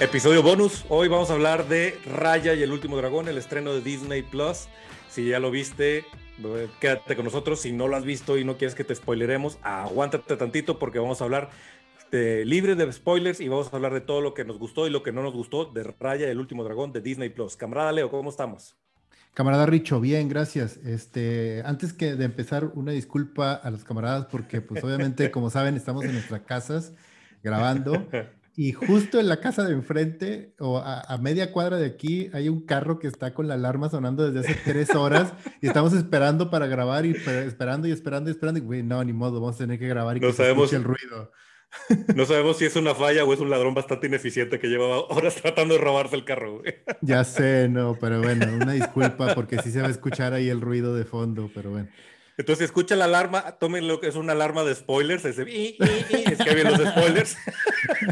Episodio bonus. Hoy vamos a hablar de Raya y el último dragón, el estreno de Disney Plus. Si ya lo viste, eh, quédate con nosotros. Si no lo has visto y no quieres que te spoileremos, aguántate tantito porque vamos a hablar de, libre de spoilers y vamos a hablar de todo lo que nos gustó y lo que no nos gustó de Raya y el último dragón de Disney Plus. Camarada Leo, ¿cómo estamos? Camarada Richo, bien, gracias. Este, antes que de empezar, una disculpa a los camaradas porque, pues, obviamente, como saben, estamos en nuestras casas grabando y justo en la casa de enfrente o a, media cuadra de aquí hay un carro que está con la alarma sonando desde hace tres horas y estamos esperando para grabar y esperando y esperando y esperando y güey, no, ni modo, vamos a tener que grabar y no que sabemos, se el ruido. No sabemos si es una falla o es un ladrón bastante ineficiente que lleva horas tratando de robarse el carro. Güey. Ya sé, no, pero bueno, una disculpa porque sí se va a escuchar ahí el ruido de fondo, pero bueno. Entonces, escucha la alarma, tomen lo que es una alarma de spoilers, ese, y, es que vienen los spoilers.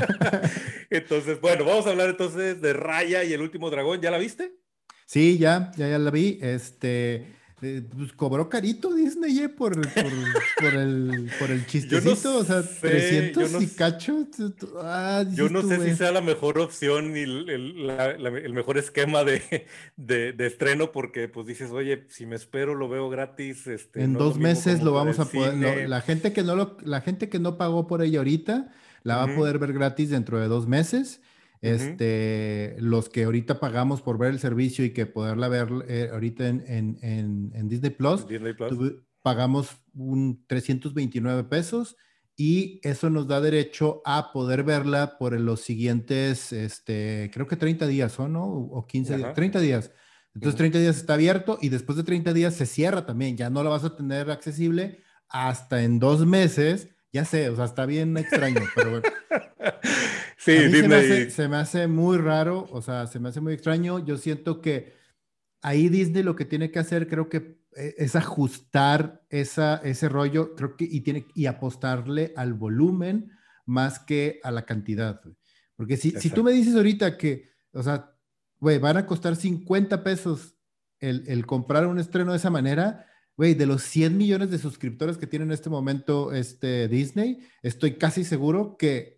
entonces, bueno, vamos a hablar entonces de Raya y el último dragón. ¿Ya la viste? Sí, ya, ya, ya la vi. Este, eh, pues cobró carito Disney eh, por, por, el, por el chistecito, o sea, 300 y cacho. Ah, yo no sé si sea la mejor opción y el, el, mejor esquema de, de, de, estreno, porque pues dices, oye, si me espero lo veo gratis. Este, en dos meses lo vamos a poder, la, gente que no lo, la gente que no pagó por ella ahorita, la va a poder ver gratis dentro de dos meses. Este, Los que ahorita pagamos por ver el servicio y que poderla ver eh, ahorita en, en, Disney Plus, pagamos un 329 pesos y eso nos da derecho a poder verla por los siguientes, este, creo que 30 días, ¿o no? O 15 días, 30 días. Entonces 30 días está abierto y después de 30 días se cierra también, ya no la vas a tener accesible hasta en dos meses. Ya sé, o sea, está bien extraño, pero bueno. Sí, se, me hace, muy raro, o sea, se me hace muy extraño. Yo siento que ahí Disney lo que tiene que hacer, creo que eh, es ajustar esa, ese rollo, creo que, y, tiene, y apostarle al volumen más que a la cantidad. Porque si, si tú me dices ahorita que, o sea, güey, van a costar 50 pesos el, el comprar un estreno de esa manera, güey, de los 100 millones de suscriptores que tiene en este momento este Disney, estoy casi seguro que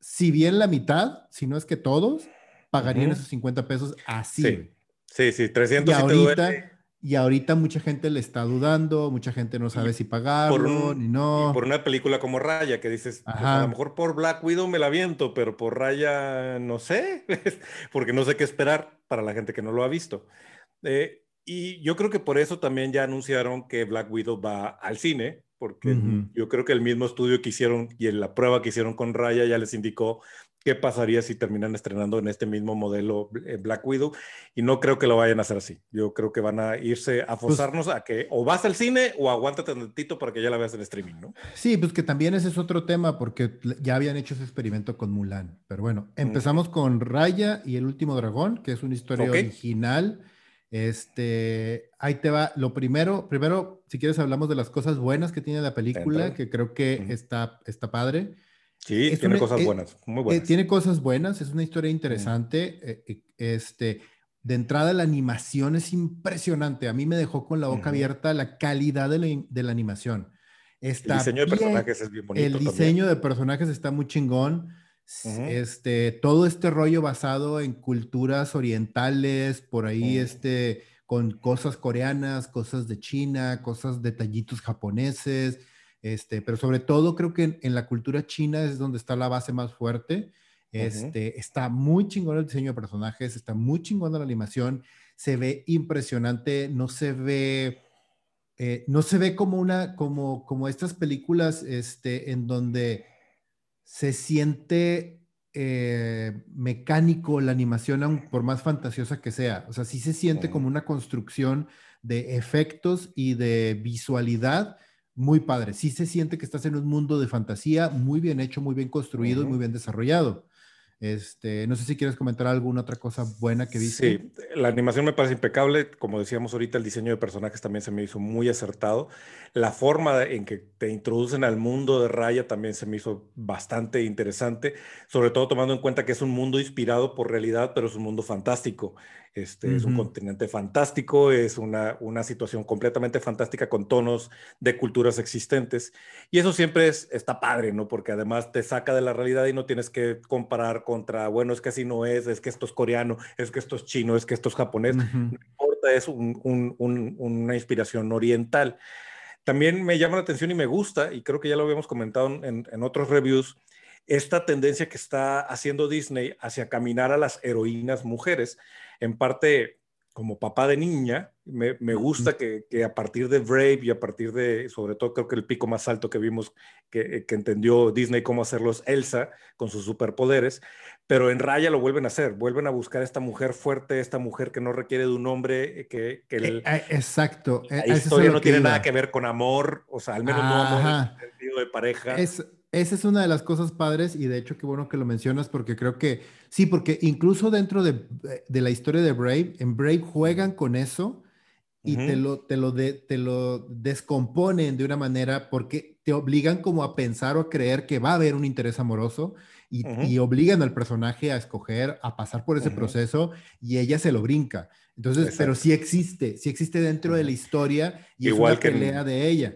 si bien la mitad, si no es que todos, pagarían esos 50 pesos así. Sí, sí, sí 300 y ahorita, y ahorita mucha gente le está dudando, mucha gente no sabe si pagarlo ni no. por una película como Raya, que dices, pues, a lo mejor por Black Widow me la viento, pero por Raya no sé, porque no sé qué esperar para la gente que no lo ha visto. Eh, y yo creo que por eso también ya anunciaron que Black Widow va al cine, porque yo creo que el mismo estudio que hicieron y en la prueba que hicieron con Raya ya les indicó qué pasaría si terminan estrenando en este mismo modelo eh, Black Widow y no creo que lo vayan a hacer así. Yo creo que van a irse a pues forzarnos a que o vas al cine o aguántate un tantito para que ya la veas en streaming, ¿no? Sí, pues que también ese es otro tema porque ya habían hecho ese experimento con Mulan. Pero bueno, empezamos con Raya y el último dragón, que es una historia original este, ahí te va. Lo primero, primero, si quieres, hablamos de las cosas buenas que tiene la película, que creo que está, está padre. Sí, tiene cosas eh, buenas, muy buenas. Eh, tiene cosas buenas, es una historia interesante. Eh, este, de entrada, la animación es impresionante. A mí me dejó con la boca abierta la calidad de la, de la animación. Está el diseño de personajes es bien bonito. El diseño de personajes está muy chingón. Este, todo este rollo basado en culturas orientales, por ahí, este, con cosas coreanas, cosas de China, cosas detallitos japoneses, este, pero sobre todo creo que en, la cultura china es donde está la base más fuerte. Este, está muy chingón el diseño de personajes, está muy chingón la animación, se ve impresionante, no se ve, eh, no se ve como una, como, como estas películas, este, en donde se siente eh, mecánico la animación, por más fantasiosa que sea. O sea, sí se siente como una construcción de efectos y de visualidad muy padre. Sí se siente que estás en un mundo de fantasía muy bien hecho, muy bien construido y muy bien desarrollado. Este, no sé si quieres comentar alguna otra cosa buena que viste. Sí, la animación me parece impecable. Como decíamos ahorita, el diseño de personajes también se me hizo muy acertado. La forma en que te introducen al mundo de Raya también se me hizo bastante interesante, sobre todo tomando en cuenta que es un mundo inspirado por realidad, pero es un mundo fantástico. Este, Es un continente fantástico, es una, una, situación completamente fantástica con tonos de culturas existentes. Y eso siempre es, está padre, ¿no? Porque además te saca de la realidad y no tienes que comparar contra, bueno, es que así no es, es que esto es coreano, es que esto es chino, es que esto es japonés. No importa, es un, un, una inspiración oriental. También me llama la atención y me gusta, y creo que ya lo habíamos comentado en, en otros reviews, esta tendencia que está haciendo Disney hacia caminar a las heroínas mujeres en parte como papá de niña, me, gusta que, a partir de Brave y a partir de, sobre todo creo que el pico más alto que vimos, que, entendió Disney cómo hacerlos Elsa con sus superpoderes, pero en Raya lo vuelven a hacer, vuelven a buscar a esta mujer fuerte, esta mujer que no requiere de un hombre, que... que eh, eh, Exacto. La e, historia no tiene nada que ver con amor, o sea, al menos no amor en el sentido de pareja. Es, esa es una de las cosas padres y de hecho qué bueno que lo mencionas porque creo que sí, porque incluso dentro de, de la historia de Brave, en Brave juegan con eso y te, lo, te, lo de, te lo descomponen de una manera porque te obligan como a pensar o a creer que va a haber un interés amoroso y, y obligan al personaje a escoger, a pasar por ese proceso y ella se lo brinca. Entonces, pero sí existe, sí existe dentro de la historia y Igual es una pelea de ella.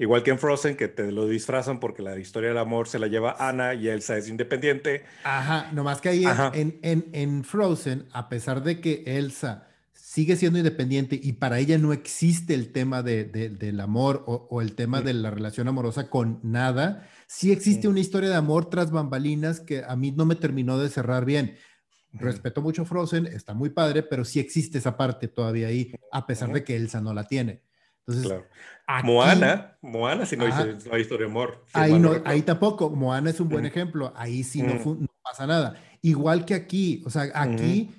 Igual que en Frozen, que te lo disfrazan porque la historia del amor se la lleva Ana y Elsa es independiente. Ajá, nomás que ahí en, en, en, Frozen, a pesar de que Elsa sigue siendo independiente y para ella no existe el tema de, del amor o, el tema de la relación amorosa con nada, sí existe una historia de amor tras bambalinas que a mí no me terminó de cerrar bien. Respeto mucho Frozen, está muy padre, pero sí existe esa parte todavía ahí, a pesar de que Elsa no la tiene. Entonces, Moana, Moana si no, hay, historia de amor. ahí, no, ahí tampoco, Moana es un buen ejemplo, ahí sí no, pasa nada. Igual que aquí, o sea, aquí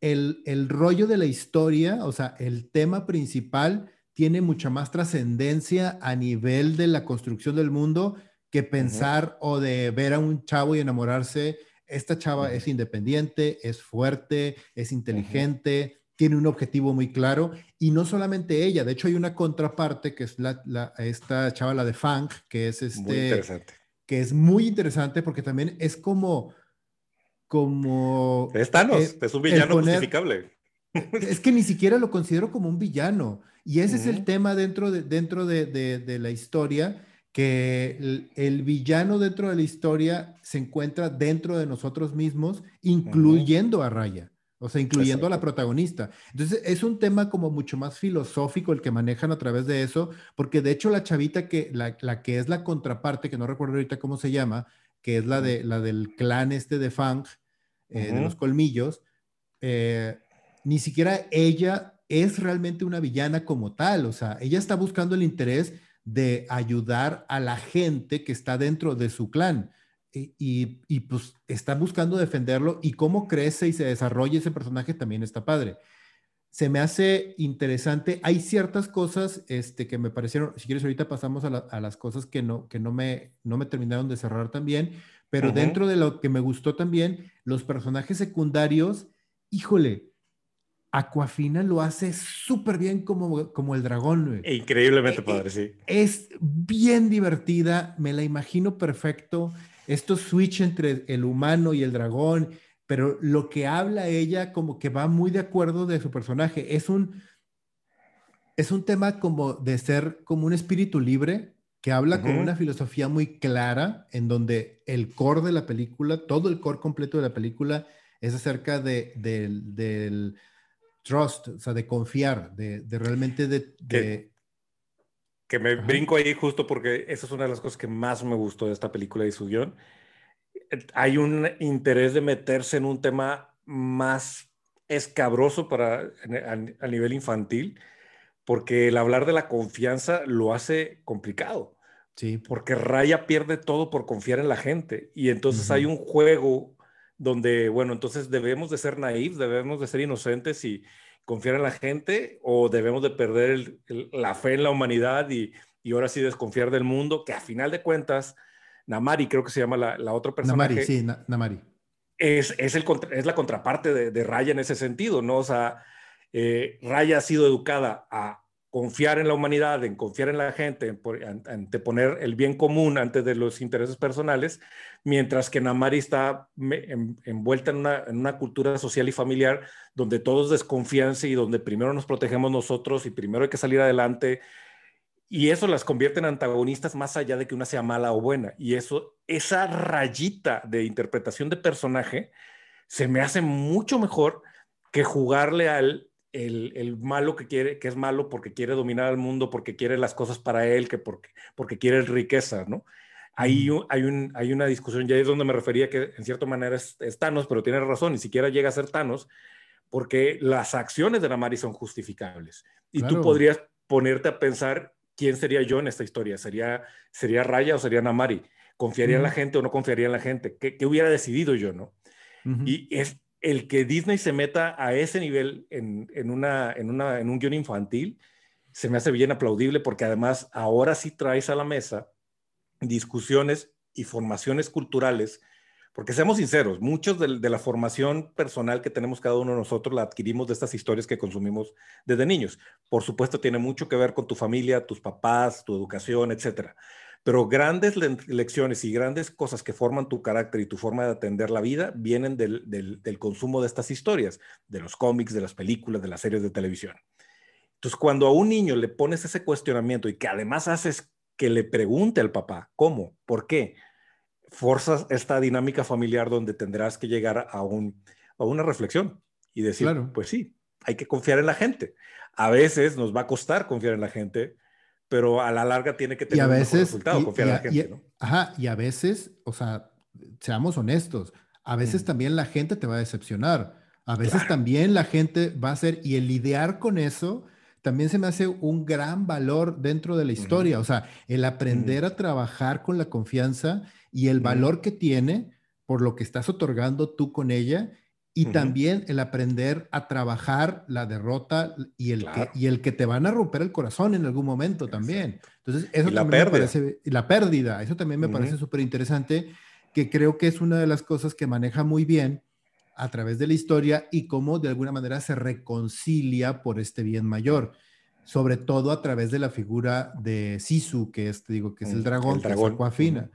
el, el rollo de la historia, o sea, el tema principal tiene mucha más trascendencia a nivel de la construcción del mundo que pensar o de ver a un chavo y enamorarse. Esta chava es independiente, es fuerte, es inteligente, tiene un objetivo muy claro y no solamente ella, de hecho hay una contraparte que es la, esta chavala de Fang, que es este, que es muy interesante porque también es como, como... Es Thanos, eh, es un villano justificable. Es que ni siquiera lo considero como un villano y ese es el tema dentro de, dentro de, de, la historia, que el, el, villano dentro de la historia se encuentra dentro de nosotros mismos, incluyendo a Raya o sea, incluyendo a la protagonista. Entonces, es un tema como mucho más filosófico el que manejan a través de eso, porque de hecho la chavita que, la, que es la contraparte, que no recuerdo ahorita cómo se llama, que es la, de, la del clan este de Fang, eh, de los colmillos, eh, ni siquiera ella es realmente una villana como tal, o sea, ella está buscando el interés de ayudar a la gente que está dentro de su clan y, y, pues está buscando defenderlo y cómo crece y se desarrolla ese personaje también está padre. Se me hace interesante. Hay ciertas cosas este, que me parecieron, si quieres ahorita pasamos a, a las cosas que, no, que no, me, no me terminaron de cerrar también, pero dentro de lo que me gustó también, los personajes secundarios, híjole, Aquafina lo hace súper bien como, como el dragón. Increíblemente e, padre, e, sí. Es bien divertida, me la imagino perfecto estos switch entre el humano y el dragón, pero lo que habla ella como que va muy de acuerdo de su personaje. Es un, es un tema como de ser como un espíritu libre que habla con una filosofía muy clara en donde el core de la película, todo el core completo de la película es acerca de, del trust, o sea, de confiar, de, realmente de, que me brinco ahí justo porque esa es una de las cosas que más me gustó de esta película y su guion. Hay un interés de meterse en un tema más escabroso para, a, nivel infantil, porque el hablar de la confianza lo hace complicado. Sí. Porque Raya pierde todo por confiar en la gente. Y entonces hay un juego donde, bueno, entonces debemos de ser naivos, debemos de ser inocentes y, confiar en la gente o debemos de perder la fe en la humanidad y, y, ahora sí desconfiar del mundo, que a final de cuentas, Namari creo que se llama la, la otra persona. Namari, sí, Namari. Es, es, el, es la contraparte de, de, Raya en ese sentido, ¿no? O sea, eh, Raya ha sido educada a confiar en la humanidad, en confiar en la gente, en, anteponer el bien común antes de los intereses personales, mientras que Namari está envuelta en una, cultura social y familiar donde todo es desconfianza y donde primero nos protegemos nosotros y primero hay que salir adelante. Y eso las convierte en antagonistas más allá de que una sea mala o buena. Y eso, esa rayita de interpretación de personaje se me hace mucho mejor que jugarle al el, malo que quiere, que es malo porque quiere dominar al mundo, porque quiere las cosas para él, que porque, porque quiere riqueza, ¿no? Ahí hay, un, hay una discusión, ya es donde me refería que en cierta manera es, Thanos, pero tiene razón, ni siquiera llega a ser Thanos, porque las acciones de Namari son justificables. Y tú podrías ponerte a pensar quién sería yo en esta historia. ¿Sería, sería Raya o sería Namari? ¿Confiaría en la gente o no confiaría en la gente? ¿Qué, qué hubiera decidido yo, no? Y es, el que Disney se meta a ese nivel en, una, en, una, en un guion infantil se me hace bien aplaudible porque además ahora sí traes a la mesa discusiones y formaciones culturales, porque seamos sinceros, muchos de, la formación personal que tenemos cada uno de nosotros la adquirimos de estas historias que consumimos desde niños. Por supuesto, tiene mucho que ver con tu familia, tus papás, tu educación, etcétera. Pero grandes lecciones y grandes cosas que forman tu carácter y tu forma de atender la vida vienen del, del, consumo de estas historias, de los cómics, de las películas, de las series de televisión. Entonces, cuando a un niño le pones ese cuestionamiento y que además haces que le pregunte al papá, ¿cómo? ¿Por qué? Forzas esta dinámica familiar donde tendrás que llegar a, un, a una reflexión y decir, pues sí, hay que confiar en la gente. A veces nos va a costar confiar en la gente, pero a la larga tiene que tener un resultado, confiar en la gente, ¿no? Ajá, y a veces, o sea, seamos honestos, a veces mm. también la gente te va a decepcionar, a veces también la gente va a ser, y el lidiar con eso también se me hace un gran valor dentro de la historia, o sea, el aprender a trabajar con la confianza y el valor que tiene por lo que estás otorgando tú con ella y también el aprender a trabajar la derrota y el, que, y el que te van a romper el corazón en algún momento también. Entonces, eso también me parece, la pérdida, eso también me parece súper interesante, que creo que es una de las cosas que maneja muy bien a través de la historia y cómo de alguna manera se reconcilia por este bien mayor, sobre todo a través de la figura de Sisu, que es, te digo, que es el dragón, el dragón. que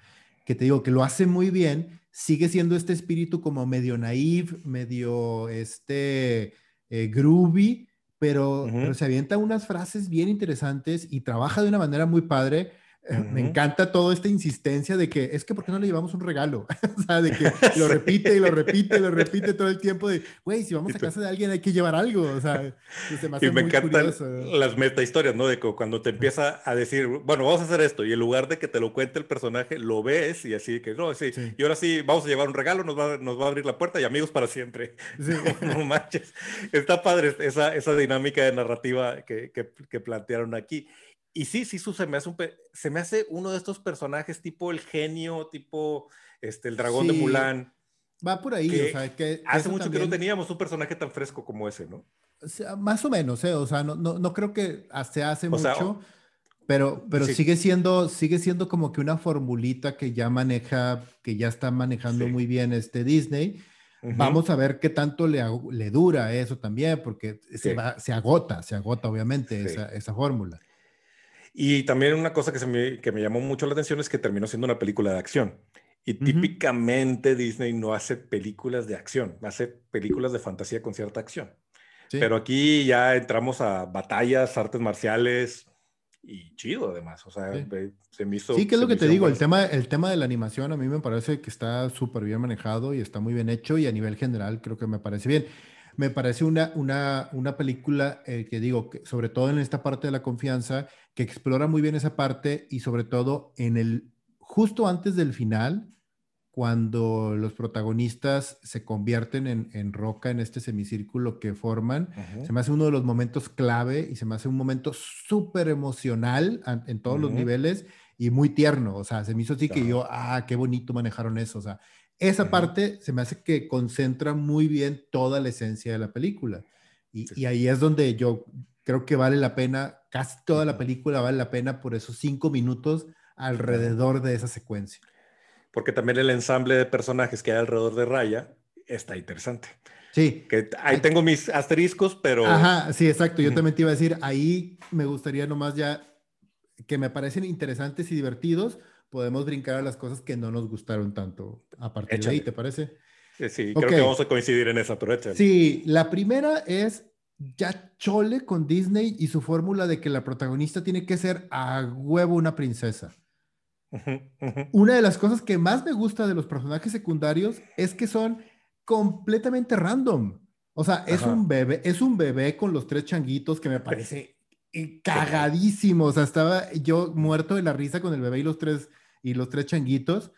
que te digo que lo hace muy bien sigue siendo este espíritu como medio naive, medio este eh, groovy, pero, pero, se avienta unas frases bien interesantes y trabaja de una manera muy padre eh, me encanta toda esta insistencia de que es que ¿por qué no le llevamos un regalo? o sea, de que lo repite y lo repite y lo repite todo el tiempo de, güey, si vamos a casa de alguien hay que llevar algo. O sea, se me, y me encantan las meta historias, ¿no? De que cuando te empieza a decir, bueno, vamos a hacer esto y en lugar de que te lo cuente el personaje, lo ves y así que, no, sí, y ahora sí, vamos a llevar un regalo, nos va, nos va a abrir la puerta y amigos para siempre. no manches. Está padre esa, esa dinámica de narrativa que, que, que plantearon aquí. Y sí, sí, se me hace un se me hace uno de estos personajes tipo el genio, tipo este el dragón de Mulan. Va por ahí, o sea, que, hace mucho que no teníamos un personaje tan fresco como ese, ¿no? más o menos, ¿eh? O sea, no, no, no creo que se hace mucho, pero, pero sigue, siendo, sigue siendo como que una formulita que ya maneja, que ya está manejando muy bien este Disney. Vamos a ver qué tanto le, le dura eso también, porque se, va, se agota, se agota obviamente esa, esa fórmula. Y también una cosa que, se me, que me llamó mucho la atención es que terminó siendo una película de acción. Y típicamente Disney no hace películas de acción, hace películas de fantasía con cierta acción. Pero aquí ya entramos a batallas, artes marciales y chido además. O sea, se me hizo... Sí, que es lo que te digo, el tema, el tema de la animación a mí me parece que está súper bien manejado y está muy bien hecho y a nivel general creo que me parece bien me parece una, una, una película eh, que digo, que sobre todo en esta parte de la confianza, que explora muy bien esa parte y sobre todo en el, justo antes del final, cuando los protagonistas se convierten en, en roca en este semicírculo que forman, se me hace uno de los momentos clave y se me hace un momento súper emocional en, todos los niveles y muy tierno, o sea, se me hizo así que yo, ah, qué bonito manejaron eso, o sea, esa parte se me hace que concentra muy bien toda la esencia de la película. Y, ahí es donde yo creo que vale la pena, casi toda la película vale la pena por esos cinco minutos alrededor de esa secuencia. Porque también el ensamble de personajes que hay alrededor de Raya está interesante. Sí. Que ahí tengo mis asteriscos, pero... Ajá, sí, exacto. Yo también te iba a decir, ahí me gustaría nomás ya que me parecen interesantes y divertidos, podemos brincar a las cosas que no nos gustaron tanto a partir de ahí, ¿te parece? Sí, sí creo que vamos a coincidir en esa, pero Sí, la primera es ya chole con Disney y su fórmula de que la protagonista tiene que ser a huevo una princesa. Una de las cosas que más me gusta de los personajes secundarios es que son completamente random. O sea, es un bebé, es un bebé con los tres changuitos que me parece cagadísimo. O sea, estaba yo muerto de la risa con el bebé y los tres, y los tres changuitos.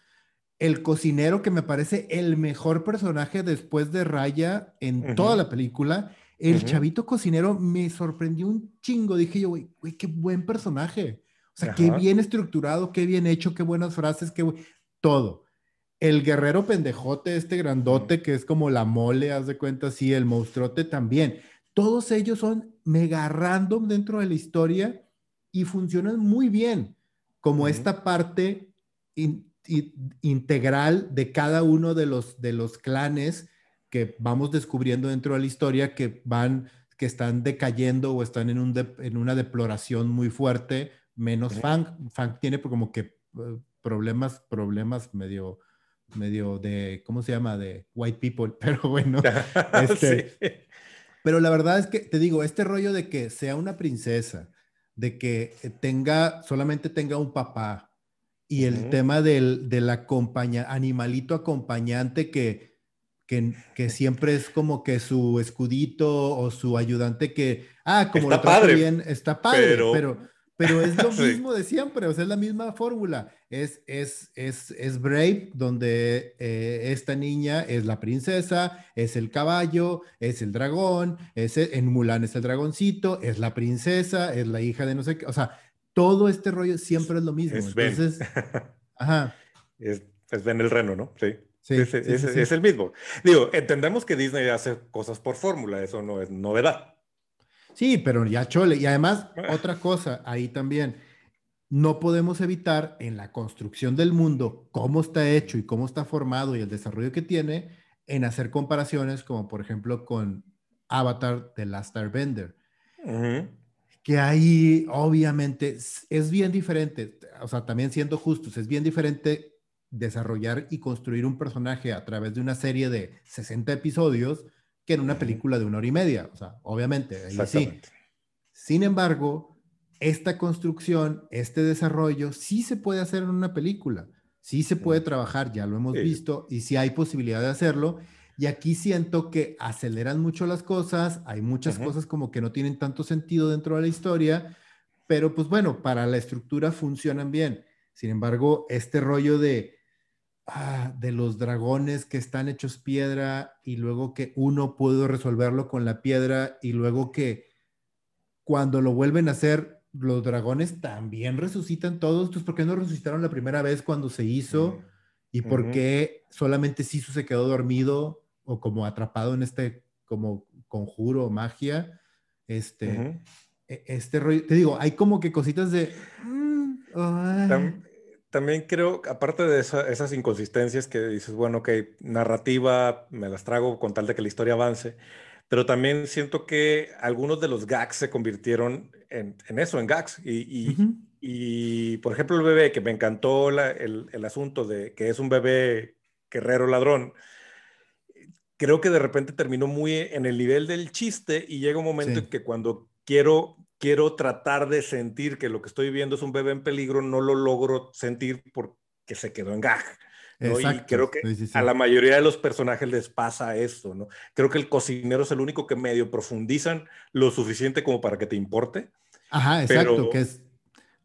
El cocinero, que me parece el mejor personaje después de Raya en toda la película. El chavito cocinero me sorprendió un chingo. Dije yo, güey, qué buen personaje. O sea, qué bien estructurado, qué bien hecho, qué buenas frases, qué todo. El guerrero pendejote, este grandote que es como la mole, haz de cuenta, sí, el monstruote también. Todos ellos son mega random dentro de la historia y funcionan muy bien como esta parte integral de cada uno de los, de los clanes que vamos descubriendo dentro de la historia que van, que están decayendo o están en, un en una deploración muy fuerte, menos Fang. Fang tiene como que eh, problemas, problemas medio medio de, ¿cómo se llama? De white people, pero bueno. Este, pero la verdad es que, te digo, este rollo de que sea una princesa, de que tenga, solamente tenga un papá, y el tema del, del acompaña, animalito acompañante que, que, que, siempre es como que su escudito o su ayudante que, ah, como está lo padre, bien, está padre, pero pero es lo mismo de siempre, o sea, es la misma fórmula. Es, es, es, es Brave, donde eh, esta niña es la princesa, es el caballo, es el dragón, es en Mulan es el dragoncito, es la princesa, es la hija de no sé qué, o sea, todo este rollo siempre es lo mismo. Es Entonces, ajá. Es, es Ben el Reno, ¿no? Sí. Sí, es, es, el mismo. Digo, entendemos que Disney hace cosas por fórmula, eso no es novedad. Sí, pero ya chole. Y además, ah. otra cosa ahí también, no podemos evitar en la construcción del mundo, cómo está hecho y cómo está formado y el desarrollo que tiene, en hacer comparaciones como por ejemplo con Avatar de Last Airbender. Que ahí obviamente es bien diferente, o sea, también siendo justos, es bien diferente desarrollar y construir un personaje a través de una serie de 60 episodios que en una película de una hora y media. O sea, obviamente, ahí sí. Sin embargo, esta construcción, este desarrollo, sí se puede hacer en una película. Sí se puede trabajar, ya lo hemos visto, y sí hay posibilidad de hacerlo. Y aquí siento que aceleran mucho las cosas, hay muchas cosas como que no tienen tanto sentido dentro de la historia, pero pues bueno, para la estructura funcionan bien. Sin embargo, este rollo de Ah, de los dragones que están hechos piedra y luego que uno pudo resolverlo con la piedra y luego que cuando lo vuelven a hacer los dragones también resucitan todos. Entonces, ¿por qué no resucitaron la primera vez cuando se hizo? ¿Y por qué solamente Sisu se quedó dormido o como atrapado en este como conjuro o magia? Este, e, este rollo, te digo, hay como que cositas de... Mm, también creo, aparte de esas inconsistencias que dices, bueno, que narrativa, me las trago con tal de que la historia avance, pero también siento que algunos de los gags se convirtieron en, eso, en gags. Y, y, por ejemplo, el bebé, que me encantó el, el, asunto de que es un bebé guerrero ladrón, creo que de repente terminó muy en el nivel del chiste y llega un momento en que cuando quiero quiero tratar de sentir que lo que estoy viendo es un bebé en peligro, no lo logro sentir porque se quedó en gag. ¿no? Y creo que a la mayoría de los personajes les pasa esto, ¿no? Creo que el cocinero es el único que medio profundizan lo suficiente como para que te importe. Ajá, exacto, que es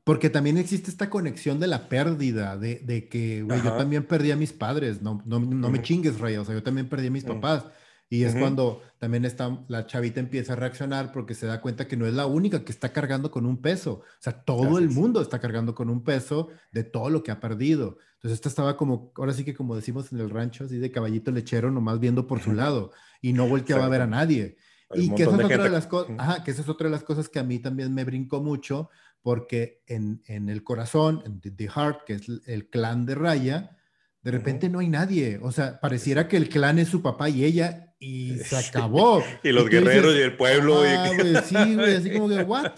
porque también existe esta conexión de la pérdida, de, de que, güey, yo también perdí a mis padres, no, no, no me chingues, Raya, o sea, yo también perdí a mis papás. Y es cuando también está, la chavita empieza a reaccionar porque se da cuenta que no es la única que está cargando con un peso. O sea, todo el mundo está cargando con un peso de todo lo que ha perdido. Entonces, esta estaba como, ahora sí que como decimos en el rancho, así de caballito lechero, nomás viendo por su lado y no volteaba a ver a nadie. y que esa, es otra de las que esa es otra de las cosas que a mí también me brincó mucho porque en, en el corazón, en The Heart, que es el clan de Raya, de repente no hay nadie. O sea, pareciera que el clan es su papá y ella y se acabó. y los guerreros y el pueblo. Ah, y. Ah, güey, sí, güey, así como que, ¿what?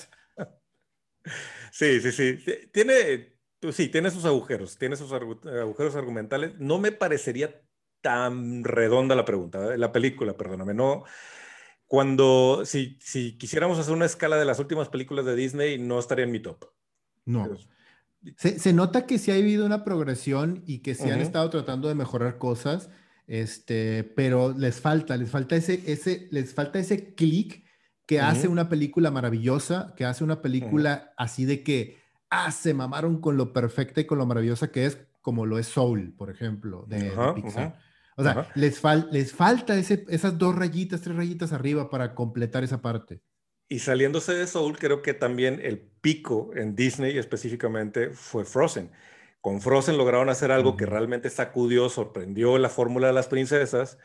Sí, sí, sí. Tiene, sí, tiene sus agujeros, tiene sus agujeros argumentales. No me parecería tan redonda la pregunta, ¿eh? la película, perdóname. No, cuando, si, si quisiéramos hacer una escala de las últimas películas de Disney, no estaría en mi top. No. Se, se, nota que sí ha habido una progresión y que sí han estado tratando de mejorar cosas, este, pero les falta, les falta ese, ese, les falta ese clic que hace una película maravillosa, que hace una película así de que, ah, se mamaron con lo perfecta y con lo maravillosa que es, como lo es Soul, por ejemplo, de, Pixar. O sea, les, les falta ese, esas dos rayitas, tres rayitas arriba para completar esa parte. Y saliéndose de Soul, creo que también el pico en Disney específicamente fue Frozen. Con Frozen lograron hacer algo que realmente sacudió, sorprendió la fórmula de las princesas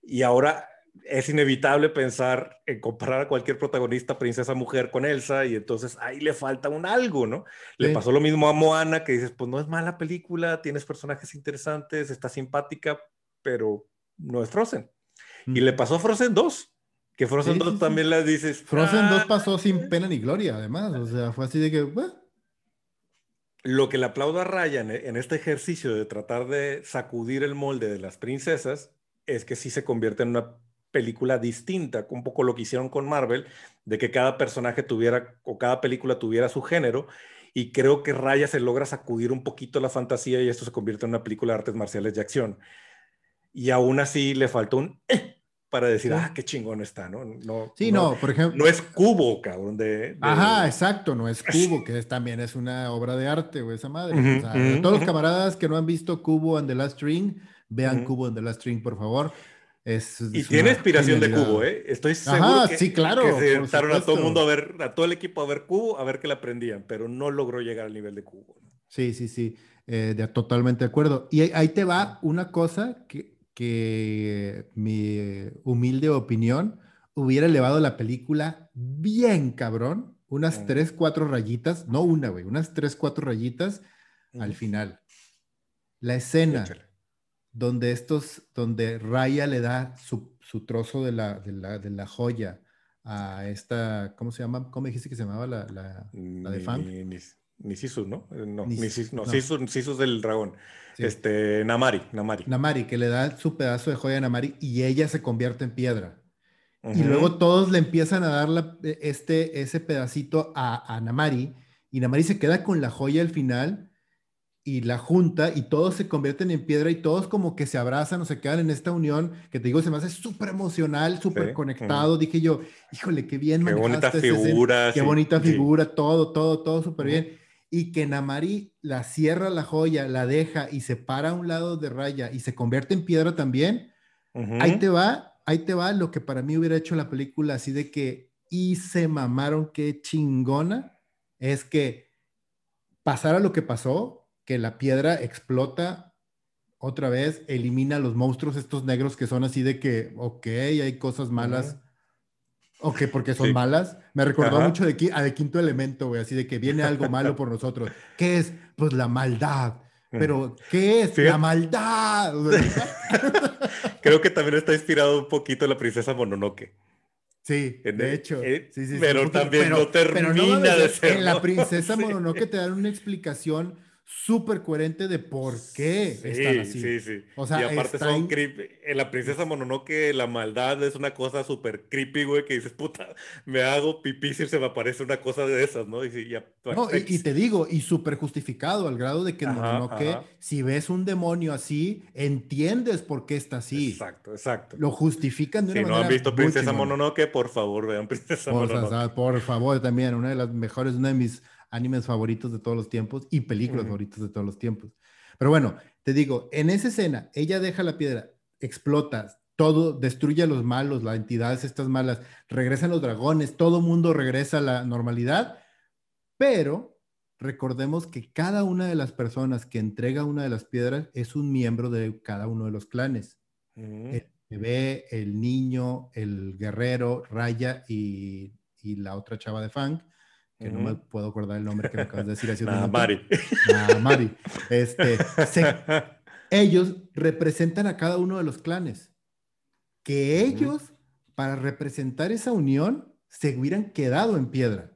y ahora es inevitable pensar en comparar a cualquier protagonista princesa mujer con Elsa y entonces ahí le falta un algo, ¿no? Le pasó lo mismo a Moana que dices, pues no es mala película, tienes personajes interesantes, está simpática, pero no es Frozen. Y le pasó a Frozen 2, que Frozen 2 también la dices. Frozen 2 ah, pasó sin pena ni gloria, además, o sea, fue así de que, Lo que le aplaudo a Ryan en este ejercicio de tratar de sacudir el molde de las princesas es que sí se convierte en una película distinta, un poco lo que hicieron con Marvel, de que cada personaje tuviera o cada película tuviera su género. Y creo que Raya se logra sacudir un poquito la fantasía y esto se convierte en una película de artes marciales de acción. Y aún así le faltó un eh, para decir, ah, qué chingón está, ¿no? no sí, no, por ejemplo. No es Cubo, cabrón. De, Ajá, exacto, no es Cubo, que también es una obra de arte, güey, esa madre. todos los camaradas que no han visto Cubo and the Last String, vean Cubo and the Last String, por favor. Es, y tiene inspiración de Cubo, ¿eh? Estoy seguro que, sí, claro, que se sentaron a todo el mundo a ver, a todo el equipo a ver Cubo, a ver qué le aprendían, pero no logró llegar al nivel de Cubo. Sí, sí, sí, eh, de, totalmente de acuerdo. Y ahí te va una cosa que que mi humilde opinión hubiera elevado la película bien cabrón, unas tres, cuatro rayitas, no una, güey, unas tres, cuatro rayitas al final. La escena donde estos, donde Raya le da su, su trozo de la, de la, de, la, joya a esta, ¿cómo se llama? ¿Cómo dijiste que se llamaba la, la, la de Fang? Ni, Sisu, ¿no? Eh, no, ni, Sisu, no, Sisu, del dragón. Este, Namari, Namari. Namari, que le da su pedazo de joya a Namari y ella se convierte en piedra. Y luego todos le empiezan a dar e, este, ese pedacito a, a, Namari y Namari se queda con la joya al final y la junta y todos se convierten en piedra y todos como que se abrazan o se quedan en esta unión que te digo se me hace súper emocional, súper conectado. Dije yo, híjole, qué bien. Qué bonita figura. Qué bonita figura, todo, todo, todo súper bien y que Namari la cierra la joya, la deja y se para a un lado de raya y se convierte en piedra también, ahí te va, ahí te va lo que para mí hubiera hecho la película así de que y se mamaron, qué chingona, es que pasara lo que pasó, que la piedra explota otra vez, elimina a los monstruos estos negros que son así de que, ok, hay cosas malas. Ok, porque son malas. Me recordó mucho de, a de Quinto Elemento, güey, así de que viene algo malo por nosotros. ¿Qué es? Pues la maldad. Mm. Pero, ¿qué es? La maldad. Creo que también está inspirado un poquito en la princesa Mononoke. Sí, de hecho. Eh, sí, sí, pero también no termina de ser. En la princesa Mononoke te dan una explicación súper coherente de por qué están así. Sí, sí, O sea, y aparte son creepy. En la princesa Mononoke la maldad es una cosa súper creepy, güey, que dices, puta, me hago pipí si se me aparece una cosa de esas, ¿no? Y, ya, no, y, te digo, y súper justificado, al grado de que en Mononoke, si ves un demonio así, entiendes por qué está así. Exacto, exacto. Lo justifican de una si manera no han visto Princesa Mononoke, por favor, vean Princesa Mononoke. por favor, también, una de las mejores, una de mis animes favoritos de todos los tiempos y películas favoritas de todos los tiempos. Pero bueno, te digo, en esa escena, ella deja la piedra, explota, todo, destruye a los malos, las entidades estas malas, regresan los dragones, todo mundo regresa a la normalidad, pero recordemos que cada una de las personas que entrega una de las piedras es un miembro de cada uno de los clanes. El bebé, el niño, el guerrero, Raya y, y la otra chava de Fang que no me puedo acordar el nombre que me acabas de decir. Así Mari. Mari. Este, ellos representan a cada uno de los clanes. que ellos, para representar esa unión, se hubieran quedado en piedra.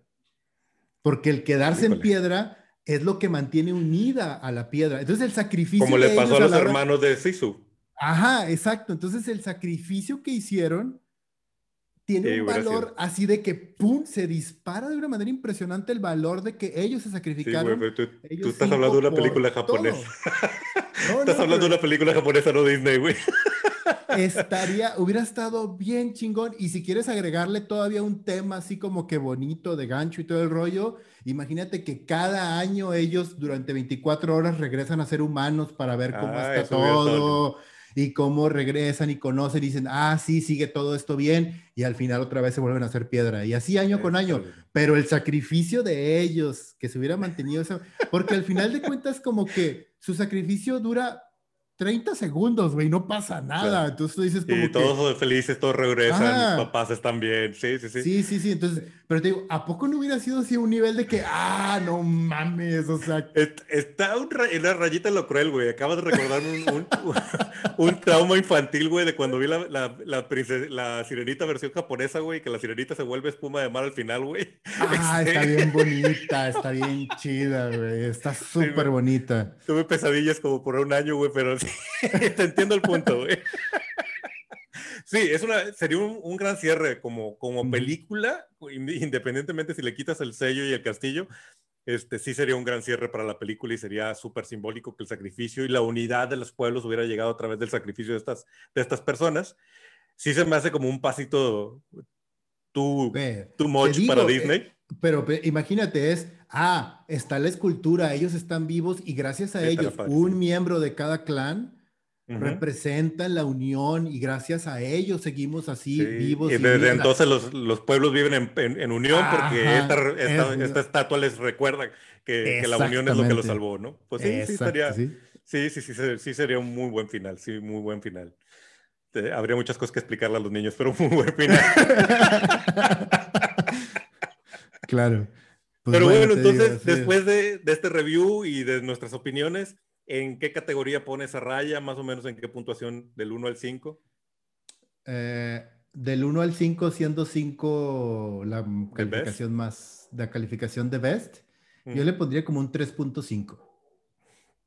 Porque el quedarse en piedra es lo que mantiene unida a la piedra. Entonces el sacrificio... Como le pasó a los hermanos de Sisu. Ajá, exacto. Entonces el sacrificio que hicieron tiene un valor así de que, ¡pum!, se dispara de una manera impresionante el valor de que ellos se sacrificaron. Sí, tú, tú, estás hablando de una película japonesa. estás hablando de una película japonesa, no Disney, güey. Estaría, hubiera estado bien chingón. Y si quieres agregarle todavía un tema así como que bonito de gancho y todo el rollo, imagínate que cada año ellos durante 24 horas regresan a ser humanos para ver cómo ah, está todo y cómo regresan y conocen y dicen, ah, sí, sigue todo esto bien, y al final otra vez se vuelven a hacer piedra. Y así año con año. Pero el sacrificio de ellos, que se hubiera mantenido eso, porque al final de cuentas como que su sacrificio dura 30 segundos, güey, no pasa nada. Entonces tú dices como. Y todos felices, todos regresan, los papás están bien. Sí, sí, sí. Sí, sí, sí. Entonces, pero te digo, ¿a poco no hubiera sido así un nivel de que, ah, no mames? O sea. Está un en la rayita en lo cruel, güey. Acabas de recordar un, un, trauma infantil, güey, de cuando vi la, la, la, la, sirenita versión japonesa, güey, que la sirenita se vuelve espuma de mar al final, güey. Ah, está este bien bonita, está bien chida, güey. Está súper bonita. Tuve pesadillas como por un año, güey, pero sí. Te entiendo el punto, güey. Sí, es una, sería un, gran cierre como, como película, independientemente si le quitas el sello y el castillo, este sí sería un gran cierre para la película y sería súper simbólico que el sacrificio y la unidad de los pueblos hubiera llegado a través del sacrificio de estas, de estas personas. Sí se me hace como un pasito too, too much para Disney. Eh, pero imagínate, es, ah, está la escultura, ellos están vivos y gracias a ellos, un miembro de cada clan representan la unión y gracias a ellos seguimos así vivos. Y desde entonces los, los, pueblos viven en, en, unión porque esta, esta, estatua les recuerda que, que, la unión es lo que los salvó, ¿no? Pues sí, sí, sería, sí. Sí, sí, sí, sería un muy buen final, sí, muy buen final. habría muchas cosas que explicarle a los niños, pero muy buen final. claro. Pues pero bueno, entonces, después de, de este review y de nuestras opiniones, ¿En qué categoría pones a raya? Más o menos en qué puntuación del 1 al 5? Eh, del 1 al 5, siendo 5 la calificación más, la calificación de best, yo le pondría como un 3.5.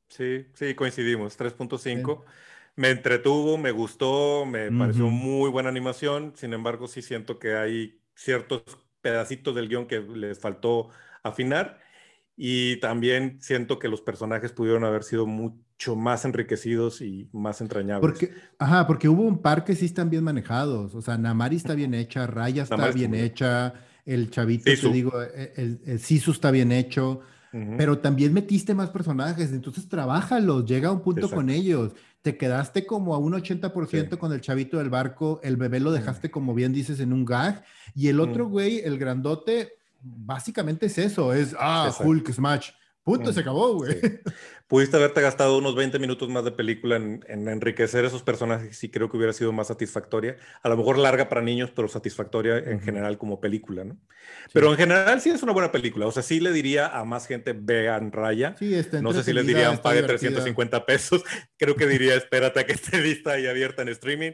Sí, sí, coincidimos, 3.5. Me entretuvo, me gustó, me pareció muy buena animación, sin embargo sí siento que hay ciertos pedacitos del guion que les faltó afinar y también siento que los personajes pudieron haber sido mucho más enriquecidos y más entrañables. Porque, ajá, porque hubo un par que sí están bien manejados. O sea, Namari está bien hecha, Raya está bien hecha, el chavito, te digo, e, el, el, Sisu está bien hecho, pero también metiste más personajes, entonces trabájalos, llega a un punto con ellos. Te quedaste como a un 80% con el chavito del barco, el bebé lo dejaste, como bien dices, en un gag, y el otro güey, el grandote, básicamente es eso, es, ah, Hulk Smash. Punto, se acabó, güey. Pudiste haberte gastado unos 20 minutos más de película en, enriquecer esos personajes y creo que hubiera sido más satisfactoria. A lo mejor larga para niños, pero satisfactoria en general como película, ¿no? Pero en general sí es una buena película. O sea, sí le diría a más gente, vean Raya. Sí, no sé si les dirían, pague 350 pesos. Creo que diría, espérate a que esté lista y abierta en streaming.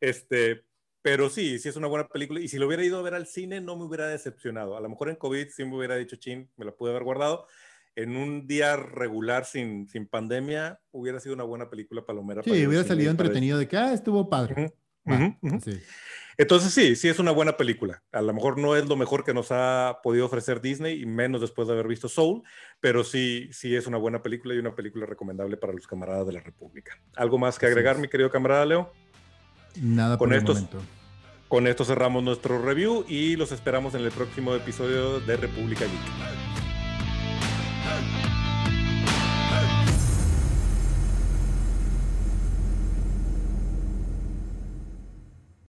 Este, pero sí, sí es una buena película. Y si lo hubiera ido a ver al cine, no me hubiera decepcionado. A lo mejor en COVID sí me hubiera dicho, chin, me la pude haber guardado. En un día regular sin, sin pandemia, hubiera sido una buena película palomera. Sí, hubiera salido entretenido de que, ah, estuvo padre. Entonces sí, sí es una buena película. A lo mejor no es lo mejor que nos ha podido ofrecer Disney y menos después de haber visto Soul, pero sí, sí es una buena película y una película recomendable para los camaradas de la República. ¿Algo más que agregar, mi querido camarada Leo? Nada con por estos, el momento. Con esto cerramos nuestro review y los esperamos en el próximo episodio de República Geek.